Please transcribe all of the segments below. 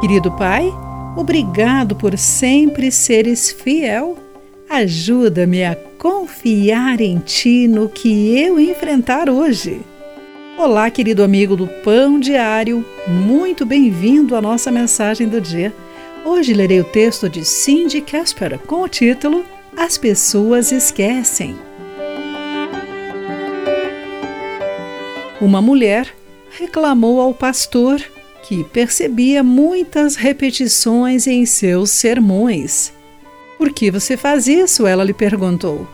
Querido Pai, obrigado por sempre seres fiel. Ajuda-me a confiar em Ti no que eu enfrentar hoje. Olá, querido amigo do Pão Diário, muito bem-vindo à nossa mensagem do dia. Hoje lerei o texto de Cindy Casper com o título As Pessoas Esquecem. Uma mulher reclamou ao pastor que percebia muitas repetições em seus sermões. Por que você faz isso? Ela lhe perguntou.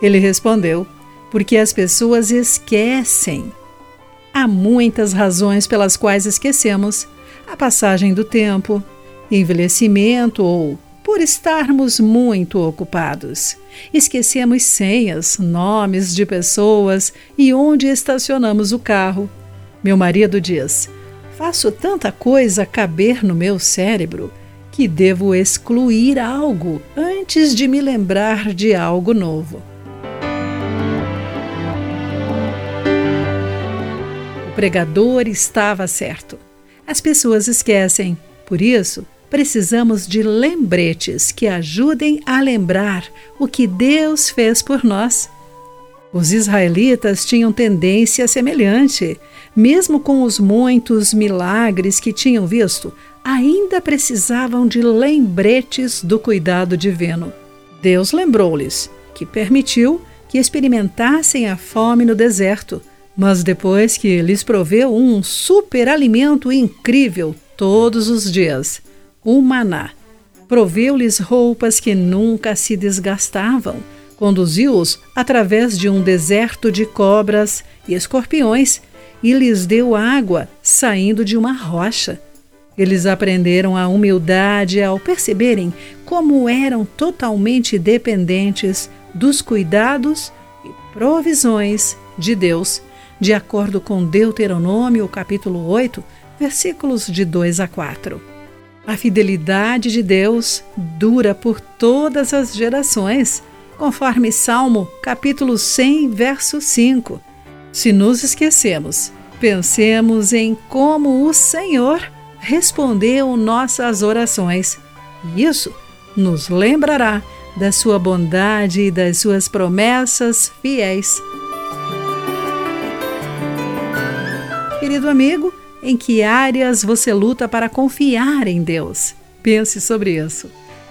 Ele respondeu: Porque as pessoas esquecem. Há muitas razões pelas quais esquecemos: a passagem do tempo, envelhecimento ou por estarmos muito ocupados. Esquecemos senhas, nomes de pessoas e onde estacionamos o carro. Meu marido diz: Faço tanta coisa caber no meu cérebro que devo excluir algo antes de me lembrar de algo novo. O pregador estava certo. As pessoas esquecem, por isso, precisamos de lembretes que ajudem a lembrar o que Deus fez por nós. Os israelitas tinham tendência semelhante. Mesmo com os muitos milagres que tinham visto, ainda precisavam de lembretes do cuidado divino. Deus lembrou-lhes que permitiu que experimentassem a fome no deserto, mas depois que lhes proveu um superalimento incrível todos os dias, o maná, proveu-lhes roupas que nunca se desgastavam Conduziu-os através de um deserto de cobras e escorpiões e lhes deu água saindo de uma rocha. Eles aprenderam a humildade ao perceberem como eram totalmente dependentes dos cuidados e provisões de Deus, de acordo com Deuteronômio, capítulo 8, versículos de 2 a 4. A fidelidade de Deus dura por todas as gerações conforme Salmo capítulo 100, verso 5. Se nos esquecemos, pensemos em como o Senhor respondeu nossas orações. Isso nos lembrará da sua bondade e das suas promessas fiéis. Querido amigo, em que áreas você luta para confiar em Deus? Pense sobre isso.